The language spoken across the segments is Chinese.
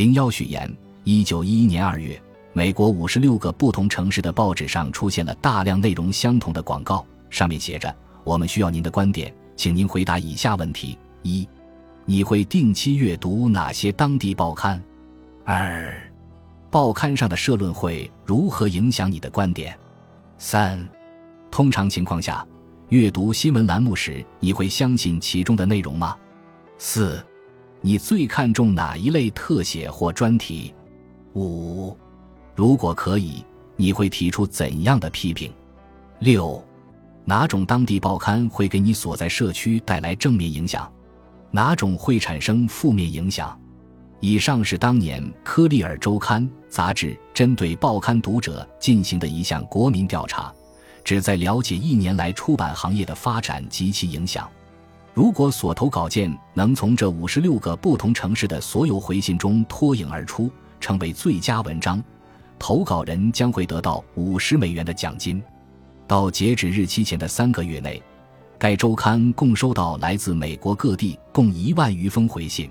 零幺序言：一九一一年二月，美国五十六个不同城市的报纸上出现了大量内容相同的广告，上面写着：“我们需要您的观点，请您回答以下问题：一，你会定期阅读哪些当地报刊？二，报刊上的社论会如何影响你的观点？三，通常情况下，阅读新闻栏目时，你会相信其中的内容吗？四。”你最看重哪一类特写或专题？五，如果可以，你会提出怎样的批评？六，哪种当地报刊会给你所在社区带来正面影响？哪种会产生负面影响？以上是当年《科利尔周刊》杂志针对报刊读者进行的一项国民调查，旨在了解一年来出版行业的发展及其影响。如果所投稿件能从这五十六个不同城市的所有回信中脱颖而出，成为最佳文章，投稿人将会得到五十美元的奖金。到截止日期前的三个月内，该周刊共收到来自美国各地共一万余封回信。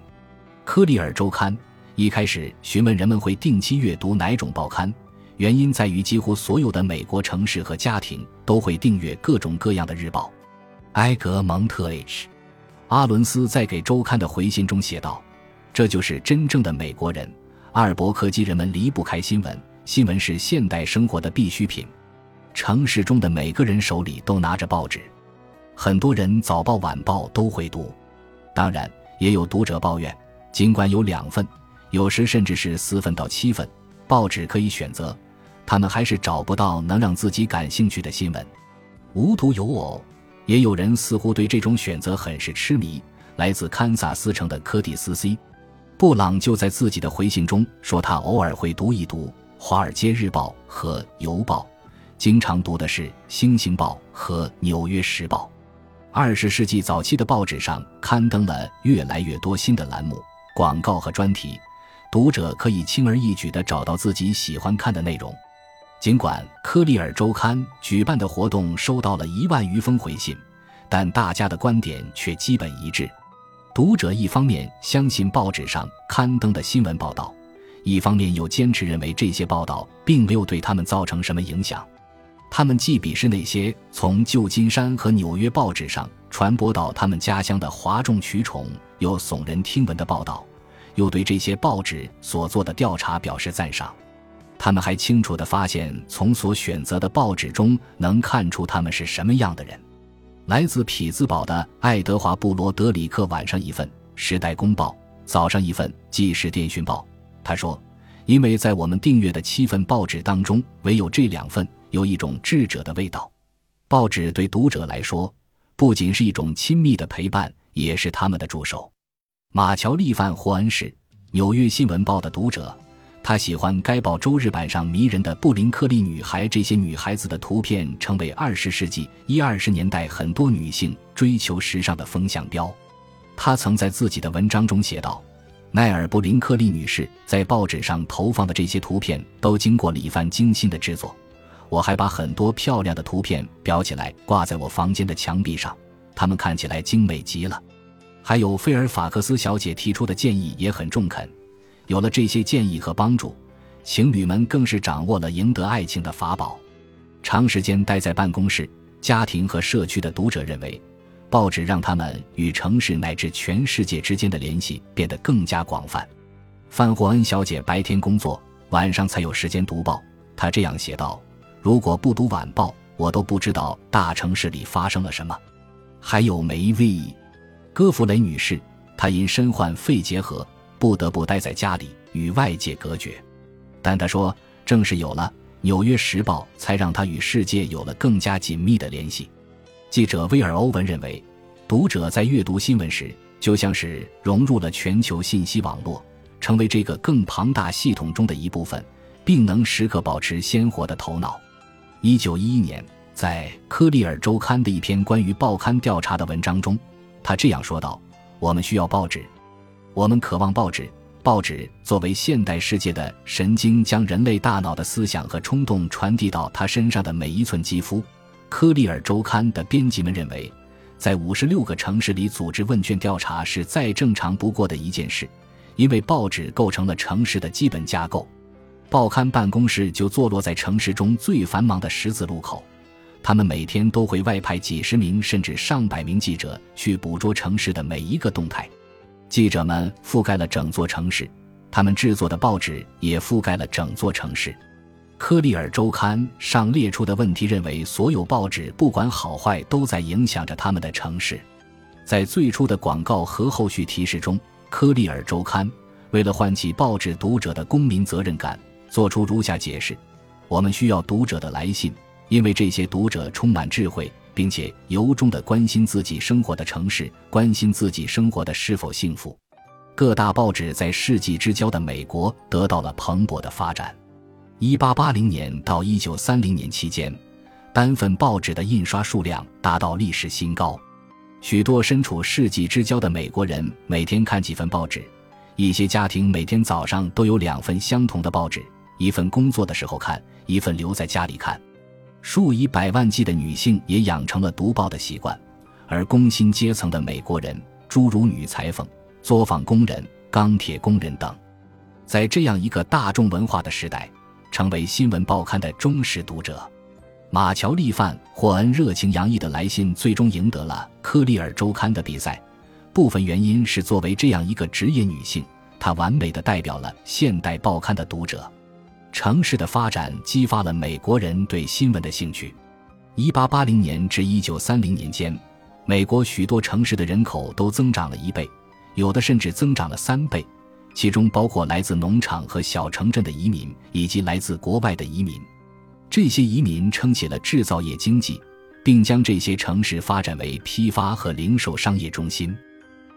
科利尔周刊一开始询问人们会定期阅读哪种报刊，原因在于几乎所有的美国城市和家庭都会订阅各种各样的日报。埃格蒙特 ·H· 阿伦斯在给周刊的回信中写道：“这就是真正的美国人。阿尔伯克基人们离不开新闻，新闻是现代生活的必需品。城市中的每个人手里都拿着报纸，很多人早报、晚报都会读。当然，也有读者抱怨，尽管有两份，有时甚至是四份到七份报纸可以选择，他们还是找不到能让自己感兴趣的新闻。无独有偶。”也有人似乎对这种选择很是痴迷。来自堪萨斯城的柯蒂斯 ·C· 布朗就在自己的回信中说，他偶尔会读一读《华尔街日报》和《邮报》，经常读的是《星星报》和《纽约时报》。二十世纪早期的报纸上刊登了越来越多新的栏目、广告和专题，读者可以轻而易举地找到自己喜欢看的内容。尽管科利尔周刊举办的活动收到了一万余封回信，但大家的观点却基本一致。读者一方面相信报纸上刊登的新闻报道，一方面又坚持认为这些报道并没有对他们造成什么影响。他们既鄙视那些从旧金山和纽约报纸上传播到他们家乡的哗众取宠又耸人听闻的报道，又对这些报纸所做的调查表示赞赏。他们还清楚地发现，从所选择的报纸中能看出他们是什么样的人。来自匹兹堡的爱德华·布罗德里克晚上一份《时代公报》，早上一份《纪事电讯报》。他说：“因为在我们订阅的七份报纸当中，唯有这两份有一种智者的味道。报纸对读者来说，不仅是一种亲密的陪伴，也是他们的助手。”马乔利范霍恩是《纽约新闻报》的读者。他喜欢该报周日版上迷人的布林克利女孩，这些女孩子的图片成为二十世纪一二十年代很多女性追求时尚的风向标。他曾在自己的文章中写道：“奈尔·布林克利女士在报纸上投放的这些图片都经过了一番精心的制作。我还把很多漂亮的图片裱起来挂在我房间的墙壁上，它们看起来精美极了。”还有菲尔法克斯小姐提出的建议也很中肯。有了这些建议和帮助，情侣们更是掌握了赢得爱情的法宝。长时间待在办公室、家庭和社区的读者认为，报纸让他们与城市乃至全世界之间的联系变得更加广泛。范霍恩小姐白天工作，晚上才有时间读报。她这样写道：“如果不读晚报，我都不知道大城市里发生了什么。”还有梅薇·戈弗雷女士，她因身患肺结核。不得不待在家里与外界隔绝，但他说，正是有了《纽约时报》，才让他与世界有了更加紧密的联系。记者威尔·欧文认为，读者在阅读新闻时，就像是融入了全球信息网络，成为这个更庞大系统中的一部分，并能时刻保持鲜活的头脑。一九一一年，在《科利尔周刊》的一篇关于报刊调查的文章中，他这样说道：“我们需要报纸。”我们渴望报纸。报纸作为现代世界的神经，将人类大脑的思想和冲动传递到他身上的每一寸肌肤。科利尔周刊的编辑们认为，在五十六个城市里组织问卷调查是再正常不过的一件事，因为报纸构成了城市的基本架构。报刊办公室就坐落在城市中最繁忙的十字路口，他们每天都会外派几十名甚至上百名记者去捕捉城市的每一个动态。记者们覆盖了整座城市，他们制作的报纸也覆盖了整座城市。科利尔周刊上列出的问题认为，所有报纸不管好坏都在影响着他们的城市。在最初的广告和后续提示中，科利尔周刊为了唤起报纸读者的公民责任感。做出如下解释：我们需要读者的来信，因为这些读者充满智慧，并且由衷地关心自己生活的城市，关心自己生活的是否幸福。各大报纸在世纪之交的美国得到了蓬勃的发展。1880年到1930年期间，单份报纸的印刷数量达到历史新高。许多身处世纪之交的美国人每天看几份报纸，一些家庭每天早上都有两份相同的报纸。一份工作的时候看，一份留在家里看，数以百万计的女性也养成了读报的习惯，而工薪阶层的美国人，诸如女裁缝、作坊工人、钢铁工人等，在这样一个大众文化的时代，成为新闻报刊的忠实读者。马乔丽范·霍恩热情洋溢的来信最终赢得了科利尔周刊的比赛，部分原因是作为这样一个职业女性，她完美的代表了现代报刊的读者。城市的发展激发了美国人对新闻的兴趣。1880年至1930年间，美国许多城市的人口都增长了一倍，有的甚至增长了三倍，其中包括来自农场和小城镇的移民，以及来自国外的移民。这些移民撑起了制造业经济，并将这些城市发展为批发和零售商业中心。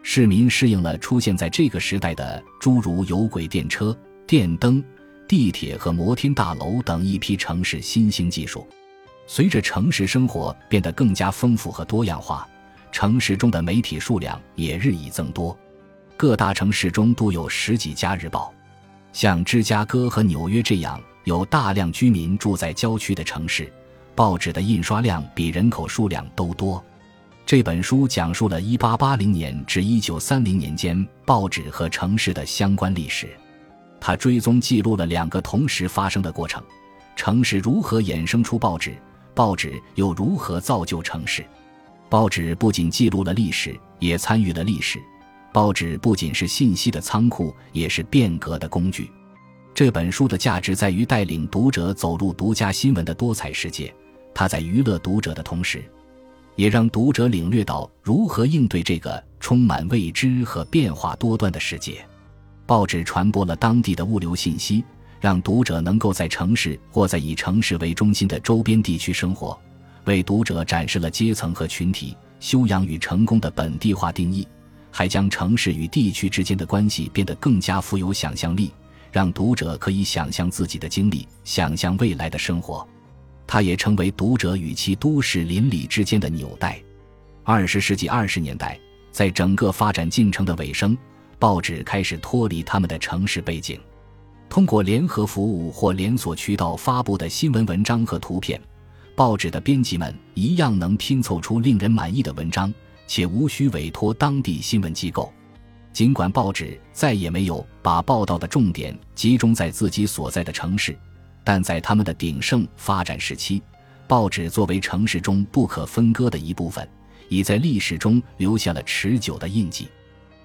市民适应了出现在这个时代的诸如有轨电车、电灯。地铁和摩天大楼等一批城市新兴技术，随着城市生活变得更加丰富和多样化，城市中的媒体数量也日益增多。各大城市中都有十几家日报，像芝加哥和纽约这样有大量居民住在郊区的城市，报纸的印刷量比人口数量都多。这本书讲述了1880年至1930年间报纸和城市的相关历史。他追踪记录了两个同时发生的过程：城市如何衍生出报纸，报纸又如何造就城市。报纸不仅记录了历史，也参与了历史。报纸不仅是信息的仓库，也是变革的工具。这本书的价值在于带领读者走入独家新闻的多彩世界。它在娱乐读者的同时，也让读者领略到如何应对这个充满未知和变化多端的世界。报纸传播了当地的物流信息，让读者能够在城市或在以城市为中心的周边地区生活，为读者展示了阶层和群体修养与成功的本地化定义，还将城市与地区之间的关系变得更加富有想象力，让读者可以想象自己的经历，想象未来的生活。它也成为读者与其都市邻里之间的纽带。二十世纪二十年代，在整个发展进程的尾声。报纸开始脱离他们的城市背景，通过联合服务或连锁渠道发布的新闻文章和图片，报纸的编辑们一样能拼凑出令人满意的文章，且无需委托当地新闻机构。尽管报纸再也没有把报道的重点集中在自己所在的城市，但在他们的鼎盛发展时期，报纸作为城市中不可分割的一部分，已在历史中留下了持久的印记。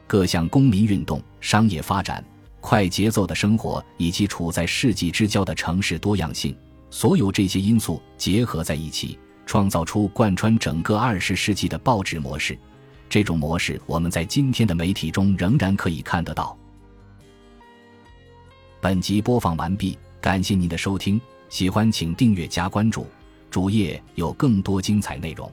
各项公民运动、商业发展、快节奏的生活以及处在世纪之交的城市多样性，所有这些因素结合在一起，创造出贯穿整个二十世纪的报纸模式。这种模式，我们在今天的媒体中仍然可以看得到。本集播放完毕，感谢您的收听，喜欢请订阅加关注，主页有更多精彩内容。